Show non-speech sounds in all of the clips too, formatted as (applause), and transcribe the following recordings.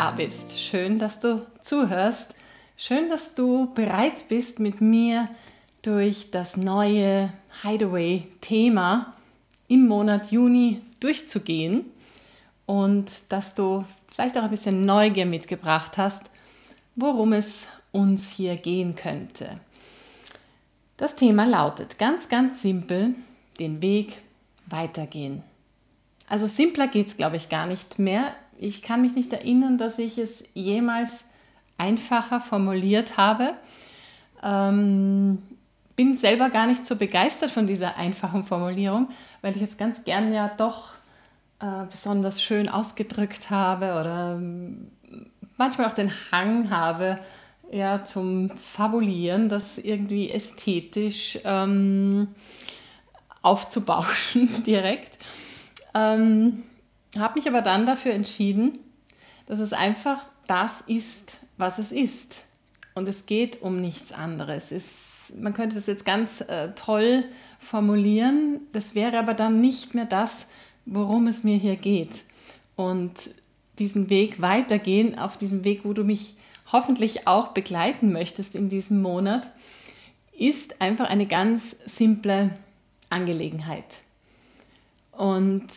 da bist. Schön, dass du zuhörst. Schön, dass du bereit bist, mit mir durch das neue Hideaway-Thema im Monat Juni durchzugehen und dass du vielleicht auch ein bisschen Neugier mitgebracht hast, worum es uns hier gehen könnte. Das Thema lautet ganz, ganz simpel, den Weg weitergehen. Also simpler geht es, glaube ich, gar nicht mehr. Ich kann mich nicht erinnern, dass ich es jemals einfacher formuliert habe. Ähm, bin selber gar nicht so begeistert von dieser einfachen Formulierung, weil ich es ganz gern ja doch äh, besonders schön ausgedrückt habe oder ähm, manchmal auch den Hang habe, ja, zum Fabulieren, das irgendwie ästhetisch ähm, aufzubauschen (laughs) direkt. Ähm, habe mich aber dann dafür entschieden, dass es einfach das ist, was es ist. Und es geht um nichts anderes. Es, man könnte das jetzt ganz äh, toll formulieren, das wäre aber dann nicht mehr das, worum es mir hier geht. Und diesen Weg weitergehen, auf diesem Weg, wo du mich hoffentlich auch begleiten möchtest in diesem Monat, ist einfach eine ganz simple Angelegenheit. Und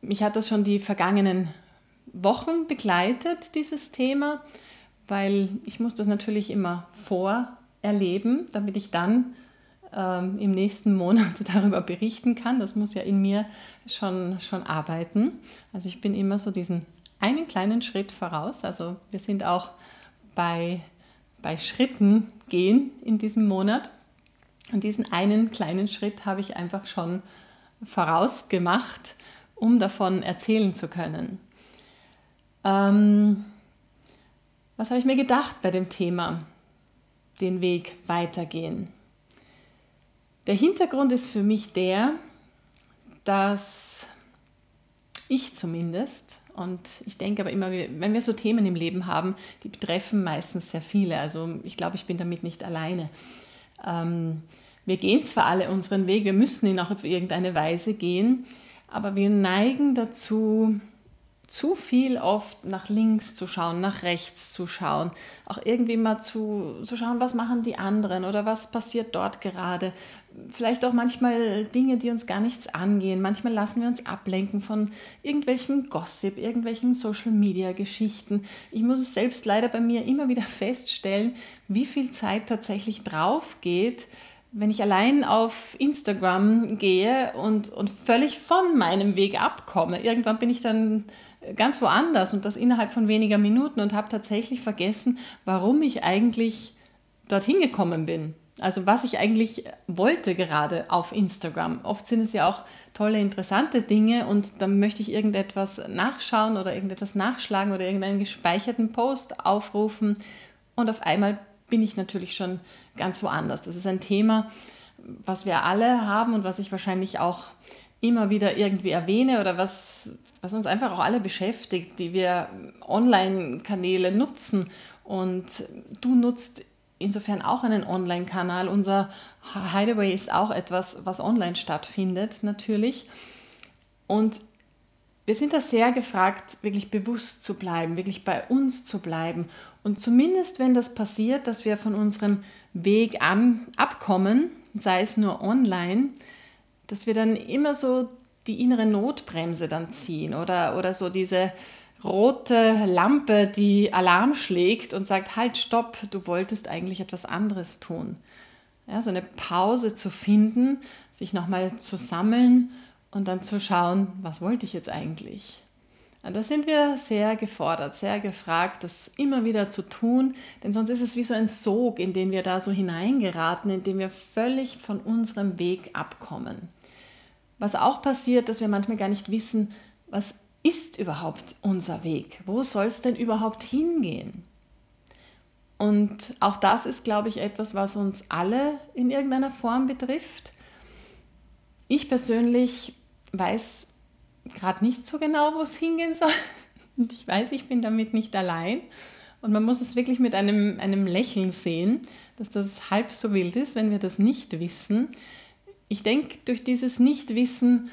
mich hat das schon die vergangenen Wochen begleitet, dieses Thema, weil ich muss das natürlich immer vorerleben, damit ich dann ähm, im nächsten Monat (laughs) darüber berichten kann. Das muss ja in mir schon, schon arbeiten. Also ich bin immer so diesen einen kleinen Schritt voraus. Also wir sind auch bei, bei Schritten gehen in diesem Monat. Und diesen einen kleinen Schritt habe ich einfach schon vorausgemacht, um davon erzählen zu können. Ähm, was habe ich mir gedacht bei dem Thema, den Weg weitergehen? Der Hintergrund ist für mich der, dass ich zumindest und ich denke aber immer, wenn wir so Themen im Leben haben, die betreffen meistens sehr viele. Also ich glaube, ich bin damit nicht alleine. Ähm, wir gehen zwar alle unseren Weg, wir müssen ihn auch auf irgendeine Weise gehen, aber wir neigen dazu, zu viel oft nach links zu schauen, nach rechts zu schauen, auch irgendwie mal zu, zu schauen, was machen die anderen oder was passiert dort gerade. Vielleicht auch manchmal Dinge, die uns gar nichts angehen. Manchmal lassen wir uns ablenken von irgendwelchem Gossip, irgendwelchen Social-Media-Geschichten. Ich muss es selbst leider bei mir immer wieder feststellen, wie viel Zeit tatsächlich drauf geht, wenn ich allein auf Instagram gehe und, und völlig von meinem Weg abkomme. Irgendwann bin ich dann ganz woanders und das innerhalb von weniger Minuten und habe tatsächlich vergessen, warum ich eigentlich dorthin gekommen bin. Also was ich eigentlich wollte gerade auf Instagram. Oft sind es ja auch tolle, interessante Dinge und dann möchte ich irgendetwas nachschauen oder irgendetwas nachschlagen oder irgendeinen gespeicherten Post aufrufen und auf einmal bin ich natürlich schon ganz woanders. Das ist ein Thema, was wir alle haben und was ich wahrscheinlich auch immer wieder irgendwie erwähne oder was, was uns einfach auch alle beschäftigt, die wir Online-Kanäle nutzen. Und du nutzt insofern auch einen Online-Kanal. Unser Hideaway ist auch etwas, was online stattfindet, natürlich. Und wir sind da sehr gefragt, wirklich bewusst zu bleiben, wirklich bei uns zu bleiben. Und zumindest, wenn das passiert, dass wir von unserem Weg an abkommen, sei es nur online, dass wir dann immer so die innere Notbremse dann ziehen oder, oder so diese rote Lampe, die Alarm schlägt und sagt, halt, stopp, du wolltest eigentlich etwas anderes tun. Ja, so eine Pause zu finden, sich nochmal zu sammeln und dann zu schauen, was wollte ich jetzt eigentlich? Und da sind wir sehr gefordert, sehr gefragt, das immer wieder zu tun, denn sonst ist es wie so ein Sog, in den wir da so hineingeraten, in dem wir völlig von unserem Weg abkommen. Was auch passiert, dass wir manchmal gar nicht wissen, was ist überhaupt unser Weg? Wo soll es denn überhaupt hingehen? Und auch das ist, glaube ich, etwas, was uns alle in irgendeiner Form betrifft. Ich persönlich weiß gerade nicht so genau, wo es hingehen soll. Und ich weiß, ich bin damit nicht allein. Und man muss es wirklich mit einem, einem Lächeln sehen, dass das halb so wild ist, wenn wir das nicht wissen, ich denke, durch dieses Nichtwissen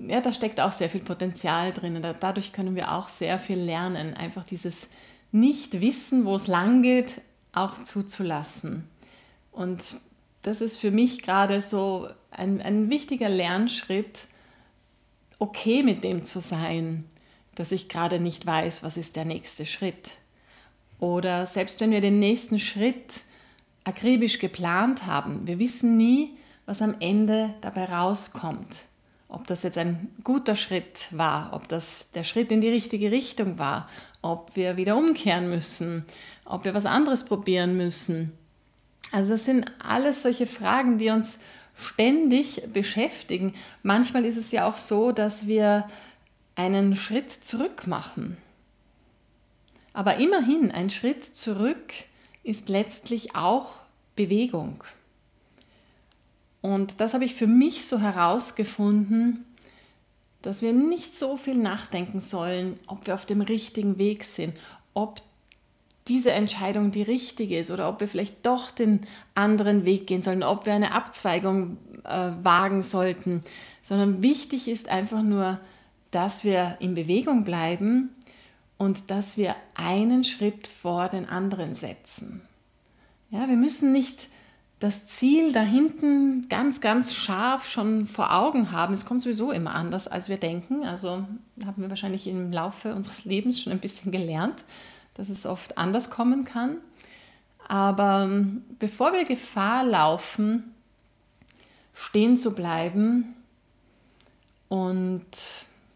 ja, da steckt auch sehr viel Potenzial drin. Dadurch können wir auch sehr viel lernen. Einfach dieses Nicht-Wissen, wo es lang geht, auch zuzulassen. Und das ist für mich gerade so ein, ein wichtiger Lernschritt, okay mit dem zu sein, dass ich gerade nicht weiß, was ist der nächste Schritt. Oder selbst wenn wir den nächsten Schritt akribisch geplant haben, wir wissen nie, was am Ende dabei rauskommt. Ob das jetzt ein guter Schritt war, ob das der Schritt in die richtige Richtung war, ob wir wieder umkehren müssen, ob wir was anderes probieren müssen. Also das sind alles solche Fragen, die uns ständig beschäftigen. Manchmal ist es ja auch so, dass wir einen Schritt zurück machen. Aber immerhin, ein Schritt zurück ist letztlich auch Bewegung. Und das habe ich für mich so herausgefunden, dass wir nicht so viel nachdenken sollen, ob wir auf dem richtigen Weg sind, ob diese Entscheidung die richtige ist oder ob wir vielleicht doch den anderen Weg gehen sollen, ob wir eine Abzweigung äh, wagen sollten, sondern wichtig ist einfach nur, dass wir in Bewegung bleiben und dass wir einen Schritt vor den anderen setzen. Ja, wir müssen nicht das Ziel da hinten ganz, ganz scharf schon vor Augen haben. Es kommt sowieso immer anders, als wir denken. Also haben wir wahrscheinlich im Laufe unseres Lebens schon ein bisschen gelernt, dass es oft anders kommen kann. Aber ähm, bevor wir Gefahr laufen, stehen zu bleiben und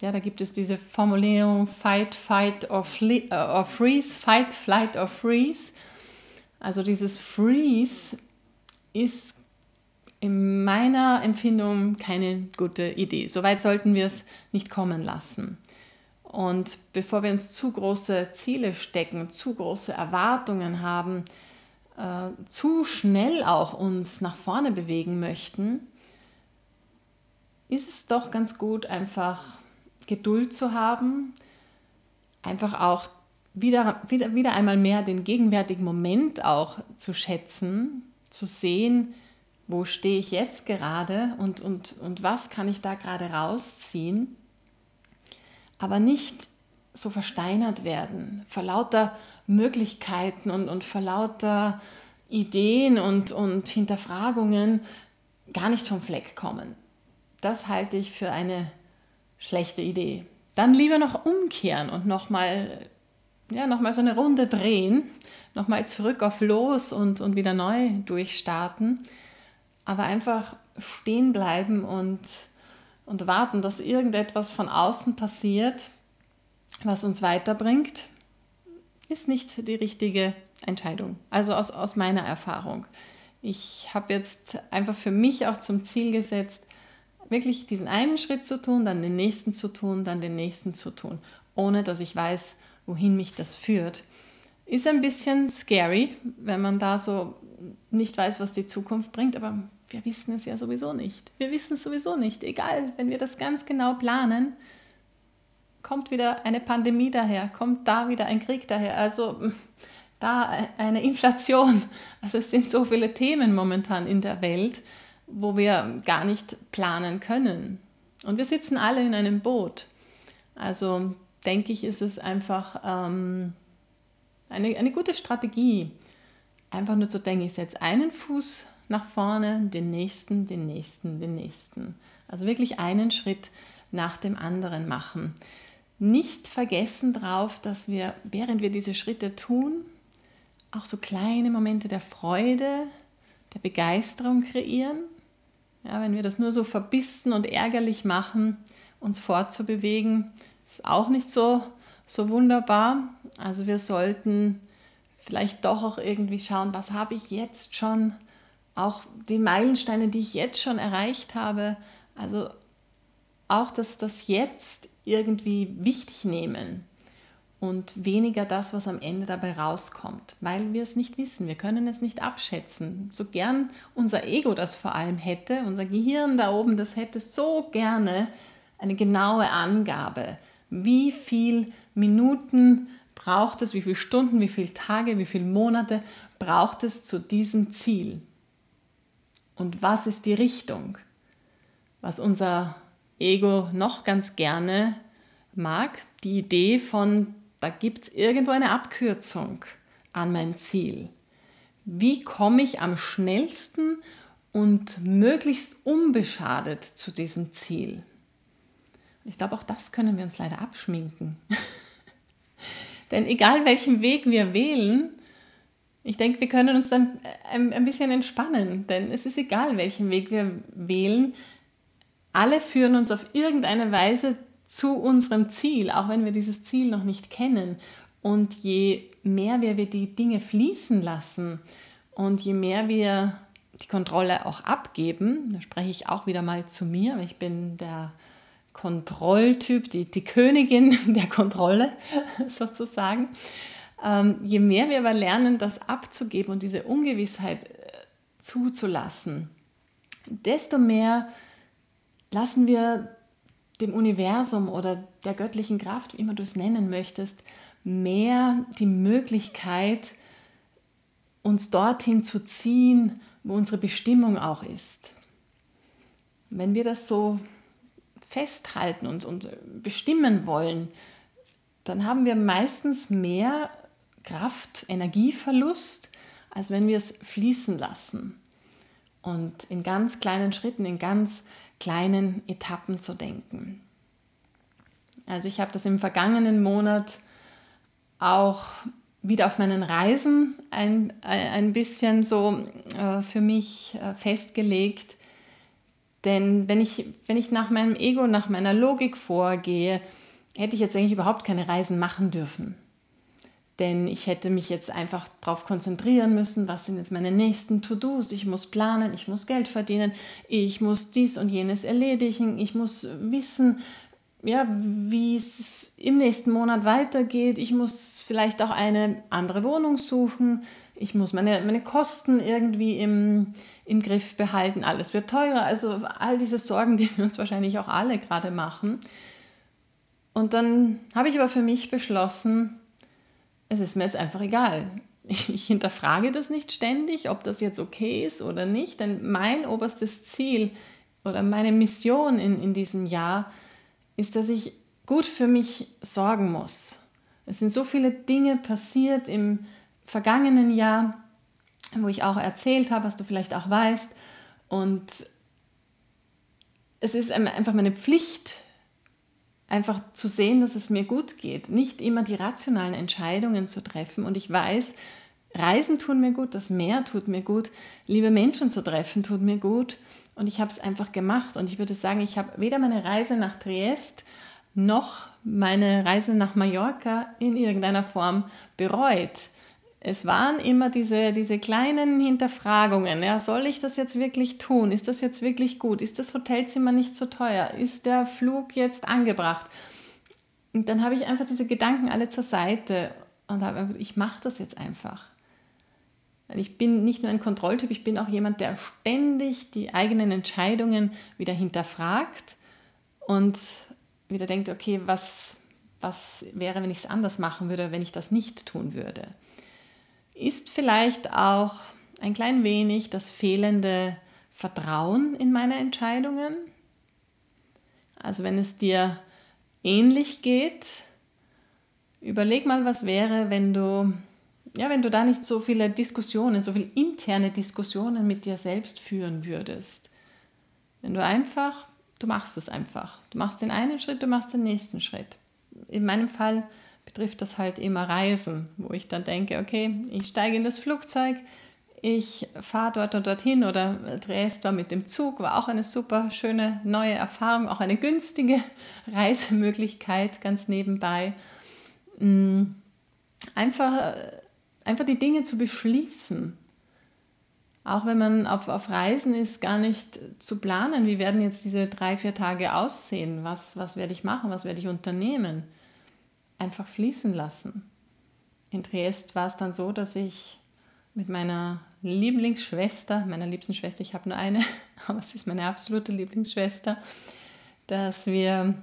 ja, da gibt es diese Formulierung Fight, Fight or, flee, uh, or Freeze, Fight, Flight or Freeze. Also dieses Freeze ist in meiner Empfindung keine gute Idee. Soweit sollten wir es nicht kommen lassen. Und bevor wir uns zu große Ziele stecken, zu große Erwartungen haben, äh, zu schnell auch uns nach vorne bewegen möchten, ist es doch ganz gut, einfach Geduld zu haben, einfach auch wieder, wieder, wieder einmal mehr den gegenwärtigen Moment auch zu schätzen, zu sehen, wo stehe ich jetzt gerade und, und, und was kann ich da gerade rausziehen, aber nicht so versteinert werden vor lauter Möglichkeiten und, und vor lauter Ideen und, und Hinterfragungen gar nicht vom Fleck kommen. Das halte ich für eine schlechte Idee. Dann lieber noch umkehren und nochmal ja, noch so eine Runde drehen, nochmal zurück auf Los und, und wieder neu durchstarten. Aber einfach stehen bleiben und, und warten, dass irgendetwas von außen passiert, was uns weiterbringt, ist nicht die richtige Entscheidung. Also aus, aus meiner Erfahrung. Ich habe jetzt einfach für mich auch zum Ziel gesetzt, wirklich diesen einen Schritt zu tun, dann den nächsten zu tun, dann den nächsten zu tun, ohne dass ich weiß, wohin mich das führt. Ist ein bisschen scary, wenn man da so nicht weiß, was die Zukunft bringt, aber wir wissen es ja sowieso nicht. Wir wissen es sowieso nicht. Egal, wenn wir das ganz genau planen, kommt wieder eine Pandemie daher, kommt da wieder ein Krieg daher, also da eine Inflation. Also es sind so viele Themen momentan in der Welt wo wir gar nicht planen können. Und wir sitzen alle in einem Boot. Also denke ich, ist es einfach ähm, eine, eine gute Strategie, einfach nur zu denken, ich setze einen Fuß nach vorne, den nächsten, den nächsten, den nächsten. Also wirklich einen Schritt nach dem anderen machen. Nicht vergessen darauf, dass wir, während wir diese Schritte tun, auch so kleine Momente der Freude, der Begeisterung kreieren ja, wenn wir das nur so verbissen und ärgerlich machen, uns fortzubewegen, ist auch nicht so, so wunderbar. Also wir sollten vielleicht doch auch irgendwie schauen, was habe ich jetzt schon, auch die Meilensteine, die ich jetzt schon erreicht habe. Also auch das, das Jetzt irgendwie wichtig nehmen und weniger das, was am Ende dabei rauskommt, weil wir es nicht wissen, wir können es nicht abschätzen. So gern unser Ego das vor allem hätte, unser Gehirn da oben, das hätte so gerne eine genaue Angabe, wie viel Minuten braucht es, wie viele Stunden, wie viele Tage, wie viele Monate braucht es zu diesem Ziel. Und was ist die Richtung, was unser Ego noch ganz gerne mag, die Idee von, da gibt es irgendwo eine Abkürzung an mein Ziel. Wie komme ich am schnellsten und möglichst unbeschadet zu diesem Ziel? Ich glaube, auch das können wir uns leider abschminken. (laughs) Denn egal welchen Weg wir wählen, ich denke, wir können uns dann ein, ein bisschen entspannen, denn es ist egal, welchen Weg wir wählen. Alle führen uns auf irgendeine Weise zu unserem Ziel, auch wenn wir dieses Ziel noch nicht kennen. Und je mehr wir, die Dinge fließen lassen und je mehr wir die Kontrolle auch abgeben, da spreche ich auch wieder mal zu mir, ich bin der Kontrolltyp, die, die Königin (laughs) der Kontrolle (laughs) sozusagen. Ähm, je mehr wir aber lernen, das abzugeben und diese Ungewissheit äh, zuzulassen, desto mehr lassen wir dem Universum oder der göttlichen Kraft, wie immer du es nennen möchtest, mehr die Möglichkeit, uns dorthin zu ziehen, wo unsere Bestimmung auch ist. Wenn wir das so festhalten und, und bestimmen wollen, dann haben wir meistens mehr Kraft, Energieverlust, als wenn wir es fließen lassen und in ganz kleinen Schritten, in ganz kleinen Etappen zu denken. Also ich habe das im vergangenen Monat auch wieder auf meinen Reisen ein, ein bisschen so äh, für mich äh, festgelegt. Denn wenn ich, wenn ich nach meinem Ego, nach meiner Logik vorgehe, hätte ich jetzt eigentlich überhaupt keine Reisen machen dürfen. Denn ich hätte mich jetzt einfach darauf konzentrieren müssen, was sind jetzt meine nächsten To-Dos. Ich muss planen, ich muss Geld verdienen, ich muss dies und jenes erledigen, ich muss wissen, ja, wie es im nächsten Monat weitergeht. Ich muss vielleicht auch eine andere Wohnung suchen. Ich muss meine, meine Kosten irgendwie im, im Griff behalten. Alles wird teurer. Also all diese Sorgen, die (laughs) wir uns wahrscheinlich auch alle gerade machen. Und dann habe ich aber für mich beschlossen, es ist mir jetzt einfach egal. Ich hinterfrage das nicht ständig, ob das jetzt okay ist oder nicht, denn mein oberstes Ziel oder meine Mission in, in diesem Jahr ist, dass ich gut für mich sorgen muss. Es sind so viele Dinge passiert im vergangenen Jahr, wo ich auch erzählt habe, was du vielleicht auch weißt. Und es ist einfach meine Pflicht, einfach zu sehen, dass es mir gut geht, nicht immer die rationalen Entscheidungen zu treffen. Und ich weiß, Reisen tun mir gut, das Meer tut mir gut, liebe Menschen zu treffen tut mir gut. Und ich habe es einfach gemacht. Und ich würde sagen, ich habe weder meine Reise nach Triest noch meine Reise nach Mallorca in irgendeiner Form bereut es waren immer diese, diese kleinen Hinterfragungen. Ja, soll ich das jetzt wirklich tun? Ist das jetzt wirklich gut? Ist das Hotelzimmer nicht zu teuer? Ist der Flug jetzt angebracht? Und dann habe ich einfach diese Gedanken alle zur Seite und habe einfach, ich mache das jetzt einfach. Ich bin nicht nur ein Kontrolltyp, ich bin auch jemand, der ständig die eigenen Entscheidungen wieder hinterfragt und wieder denkt, okay, was, was wäre, wenn ich es anders machen würde, wenn ich das nicht tun würde ist vielleicht auch ein klein wenig das fehlende Vertrauen in meine Entscheidungen. Also wenn es dir ähnlich geht, überleg mal, was wäre, wenn du ja, wenn du da nicht so viele Diskussionen, so viele interne Diskussionen mit dir selbst führen würdest. Wenn du einfach, du machst es einfach. Du machst den einen Schritt, du machst den nächsten Schritt. In meinem Fall betrifft das halt immer Reisen, wo ich dann denke, okay, ich steige in das Flugzeug, ich fahre dort und dorthin oder Dresden mit dem Zug, war auch eine super schöne neue Erfahrung, auch eine günstige (laughs) Reisemöglichkeit ganz nebenbei. Mm, einfach, einfach die Dinge zu beschließen. Auch wenn man auf, auf Reisen ist, gar nicht zu planen, wie werden jetzt diese drei, vier Tage aussehen, was, was werde ich machen, was werde ich unternehmen einfach fließen lassen. In Triest war es dann so, dass ich mit meiner Lieblingsschwester, meiner liebsten Schwester, ich habe nur eine, (laughs) aber es ist meine absolute Lieblingsschwester, dass wir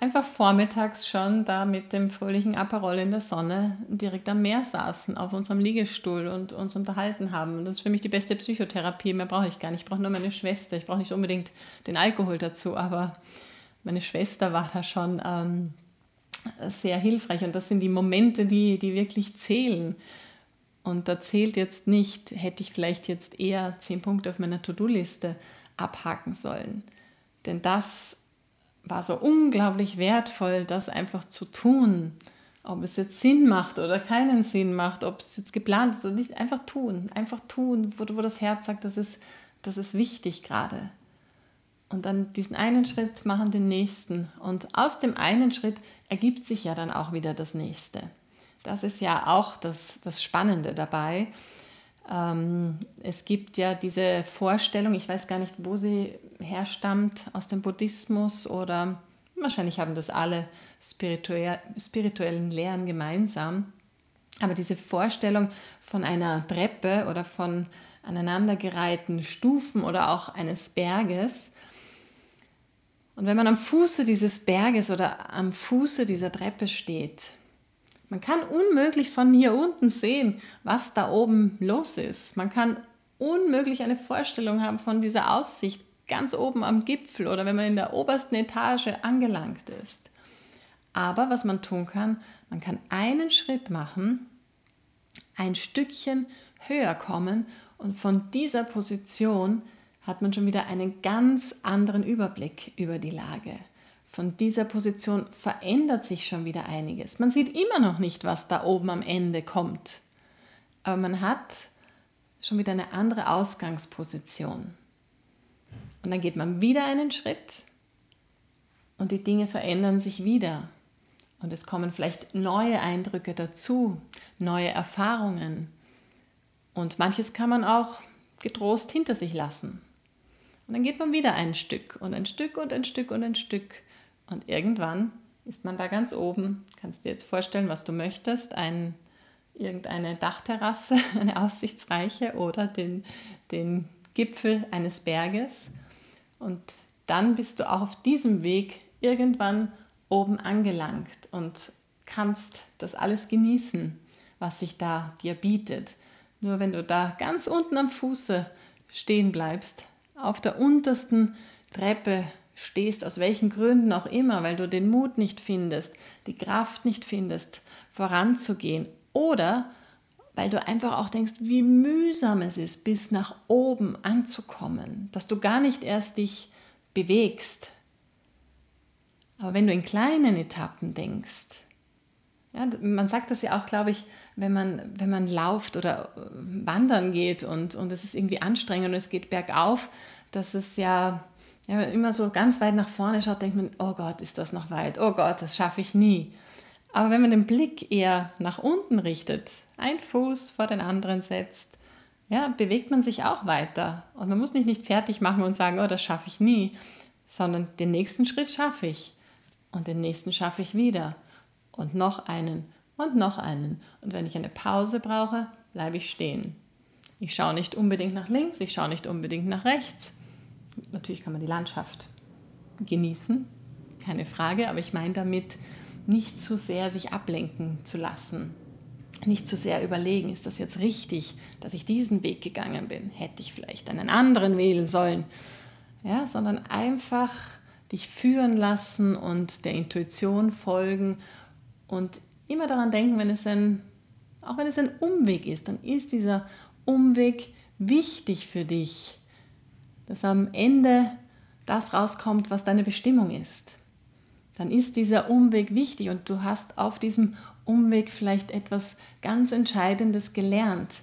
einfach vormittags schon da mit dem fröhlichen Aperol in der Sonne direkt am Meer saßen, auf unserem Liegestuhl und uns unterhalten haben. Das ist für mich die beste Psychotherapie. Mehr brauche ich gar nicht. Ich brauche nur meine Schwester. Ich brauche nicht unbedingt den Alkohol dazu, aber meine Schwester war da schon ähm, sehr hilfreich. Und das sind die Momente, die, die wirklich zählen. Und da zählt jetzt nicht, hätte ich vielleicht jetzt eher zehn Punkte auf meiner To-Do-Liste abhaken sollen. Denn das war so unglaublich wertvoll, das einfach zu tun. Ob es jetzt Sinn macht oder keinen Sinn macht, ob es jetzt geplant ist oder nicht, einfach tun. Einfach tun, wo, wo das Herz sagt, das ist, das ist wichtig gerade. Und dann diesen einen Schritt machen, den nächsten. Und aus dem einen Schritt ergibt sich ja dann auch wieder das nächste. Das ist ja auch das, das Spannende dabei. Ähm, es gibt ja diese Vorstellung, ich weiß gar nicht, wo sie herstammt, aus dem Buddhismus oder wahrscheinlich haben das alle spirituell, spirituellen Lehren gemeinsam. Aber diese Vorstellung von einer Treppe oder von aneinandergereihten Stufen oder auch eines Berges. Und wenn man am Fuße dieses Berges oder am Fuße dieser Treppe steht, man kann unmöglich von hier unten sehen, was da oben los ist. Man kann unmöglich eine Vorstellung haben von dieser Aussicht ganz oben am Gipfel oder wenn man in der obersten Etage angelangt ist. Aber was man tun kann, man kann einen Schritt machen, ein Stückchen höher kommen und von dieser Position hat man schon wieder einen ganz anderen Überblick über die Lage von dieser Position verändert sich schon wieder einiges. Man sieht immer noch nicht, was da oben am Ende kommt, aber man hat schon wieder eine andere Ausgangsposition. Und dann geht man wieder einen Schritt und die Dinge verändern sich wieder. Und es kommen vielleicht neue Eindrücke dazu, neue Erfahrungen. Und manches kann man auch getrost hinter sich lassen. Und dann geht man wieder ein Stück und ein Stück und ein Stück und ein Stück. Und irgendwann ist man da ganz oben. Kannst dir jetzt vorstellen, was du möchtest. Ein, irgendeine Dachterrasse, (laughs) eine aussichtsreiche oder den, den Gipfel eines Berges. Und dann bist du auch auf diesem Weg irgendwann oben angelangt und kannst das alles genießen, was sich da dir bietet. Nur wenn du da ganz unten am Fuße stehen bleibst, auf der untersten Treppe stehst, aus welchen Gründen auch immer, weil du den Mut nicht findest, die Kraft nicht findest, voranzugehen oder weil du einfach auch denkst, wie mühsam es ist, bis nach oben anzukommen, dass du gar nicht erst dich bewegst. Aber wenn du in kleinen Etappen denkst, ja, man sagt das ja auch, glaube ich, wenn man, wenn man lauft oder wandern geht und, und es ist irgendwie anstrengend und es geht bergauf, dass es ja ja, immer so ganz weit nach vorne schaut, denkt man, oh Gott, ist das noch weit, oh Gott, das schaffe ich nie. Aber wenn man den Blick eher nach unten richtet, ein Fuß vor den anderen setzt, ja, bewegt man sich auch weiter. Und man muss nicht, nicht fertig machen und sagen, oh, das schaffe ich nie, sondern den nächsten Schritt schaffe ich. Und den nächsten schaffe ich wieder. Und noch einen und noch einen. Und wenn ich eine Pause brauche, bleibe ich stehen. Ich schaue nicht unbedingt nach links, ich schaue nicht unbedingt nach rechts, natürlich kann man die Landschaft genießen, keine Frage, aber ich meine damit nicht zu sehr sich ablenken zu lassen. Nicht zu sehr überlegen, ist das jetzt richtig, dass ich diesen Weg gegangen bin? Hätte ich vielleicht einen anderen wählen sollen? Ja, sondern einfach dich führen lassen und der Intuition folgen und immer daran denken, wenn es ein, auch wenn es ein Umweg ist, dann ist dieser Umweg wichtig für dich dass am Ende das rauskommt, was deine Bestimmung ist. Dann ist dieser Umweg wichtig und du hast auf diesem Umweg vielleicht etwas ganz Entscheidendes gelernt,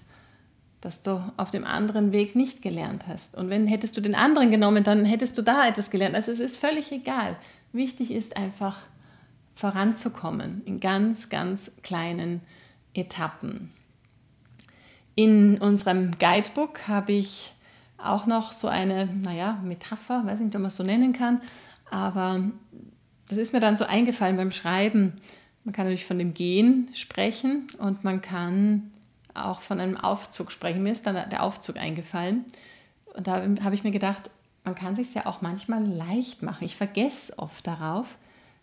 das du auf dem anderen Weg nicht gelernt hast. Und wenn hättest du den anderen genommen, dann hättest du da etwas gelernt. Also es ist völlig egal. Wichtig ist einfach voranzukommen in ganz, ganz kleinen Etappen. In unserem Guidebook habe ich auch noch so eine, naja, Metapher, weiß nicht, ob man es so nennen kann, aber das ist mir dann so eingefallen beim Schreiben. Man kann natürlich von dem Gehen sprechen und man kann auch von einem Aufzug sprechen. Mir ist dann der Aufzug eingefallen und da habe ich mir gedacht, man kann sich ja auch manchmal leicht machen. Ich vergesse oft darauf,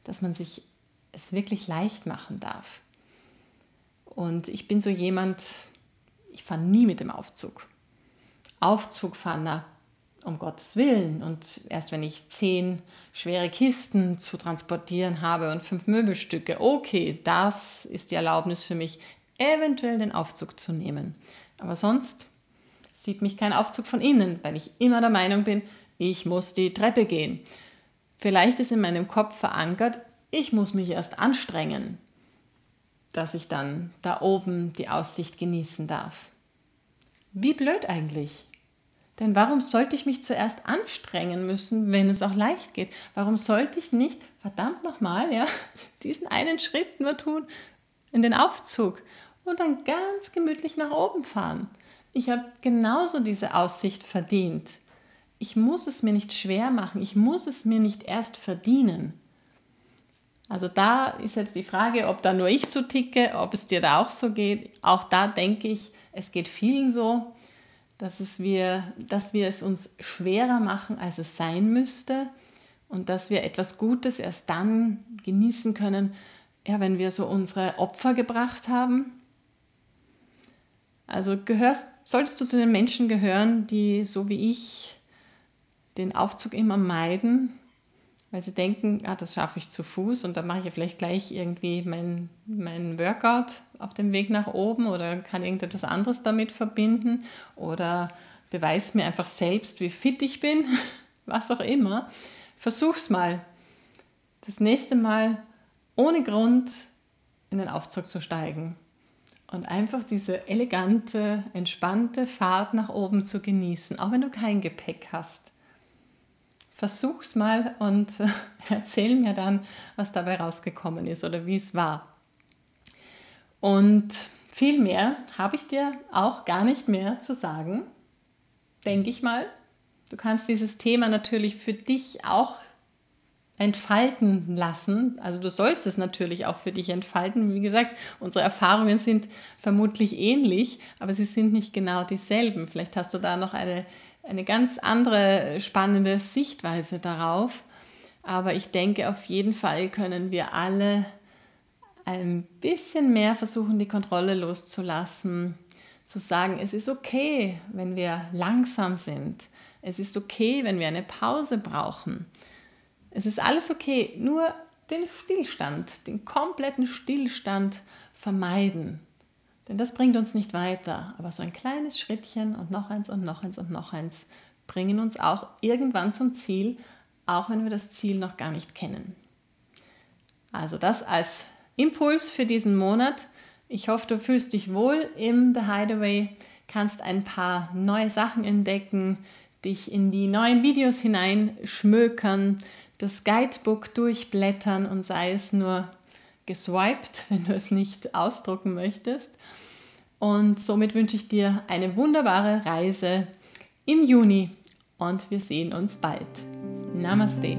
dass man sich es wirklich leicht machen darf. Und ich bin so jemand, ich fahre nie mit dem Aufzug. Aufzug fahren, na, um Gottes Willen. Und erst wenn ich zehn schwere Kisten zu transportieren habe und fünf Möbelstücke, okay, das ist die Erlaubnis für mich, eventuell den Aufzug zu nehmen. Aber sonst sieht mich kein Aufzug von innen, weil ich immer der Meinung bin, ich muss die Treppe gehen. Vielleicht ist in meinem Kopf verankert, ich muss mich erst anstrengen, dass ich dann da oben die Aussicht genießen darf. Wie blöd eigentlich. Denn warum sollte ich mich zuerst anstrengen müssen, wenn es auch leicht geht? Warum sollte ich nicht, verdammt nochmal, ja, (laughs) diesen einen Schritt nur tun in den Aufzug und dann ganz gemütlich nach oben fahren? Ich habe genauso diese Aussicht verdient. Ich muss es mir nicht schwer machen, ich muss es mir nicht erst verdienen. Also da ist jetzt die Frage, ob da nur ich so ticke, ob es dir da auch so geht. Auch da denke ich, es geht vielen so dass, es wir, dass wir es uns schwerer machen, als es sein müsste und dass wir etwas Gutes erst dann genießen können, ja, wenn wir so unsere Opfer gebracht haben. Also gehörst, solltest du zu den Menschen gehören, die so wie ich den Aufzug immer meiden weil sie denken, ah, das schaffe ich zu Fuß und dann mache ich ja vielleicht gleich irgendwie mein, mein Workout auf dem Weg nach oben oder kann irgendetwas anderes damit verbinden oder beweise mir einfach selbst, wie fit ich bin, (laughs) was auch immer. Versuch's mal. Das nächste Mal ohne Grund in den Aufzug zu steigen und einfach diese elegante, entspannte Fahrt nach oben zu genießen, auch wenn du kein Gepäck hast versuch's mal und (laughs) erzähl mir dann, was dabei rausgekommen ist oder wie es war. Und viel mehr habe ich dir auch gar nicht mehr zu sagen, denke ich mal. Du kannst dieses Thema natürlich für dich auch entfalten lassen. Also du sollst es natürlich auch für dich entfalten. Wie gesagt, unsere Erfahrungen sind vermutlich ähnlich, aber sie sind nicht genau dieselben. Vielleicht hast du da noch eine eine ganz andere spannende Sichtweise darauf. Aber ich denke, auf jeden Fall können wir alle ein bisschen mehr versuchen, die Kontrolle loszulassen, zu sagen, es ist okay, wenn wir langsam sind. Es ist okay, wenn wir eine Pause brauchen. Es ist alles okay, nur den Stillstand, den kompletten Stillstand vermeiden. Denn das bringt uns nicht weiter. Aber so ein kleines Schrittchen und noch eins und noch eins und noch eins bringen uns auch irgendwann zum Ziel, auch wenn wir das Ziel noch gar nicht kennen. Also das als Impuls für diesen Monat. Ich hoffe, du fühlst dich wohl im The Hideaway, kannst ein paar neue Sachen entdecken, dich in die neuen Videos hineinschmökern, das Guidebook durchblättern und sei es nur geswiped, (laughs) wenn du es nicht ausdrucken möchtest. Und somit wünsche ich dir eine wunderbare Reise im Juni und wir sehen uns bald. Namaste.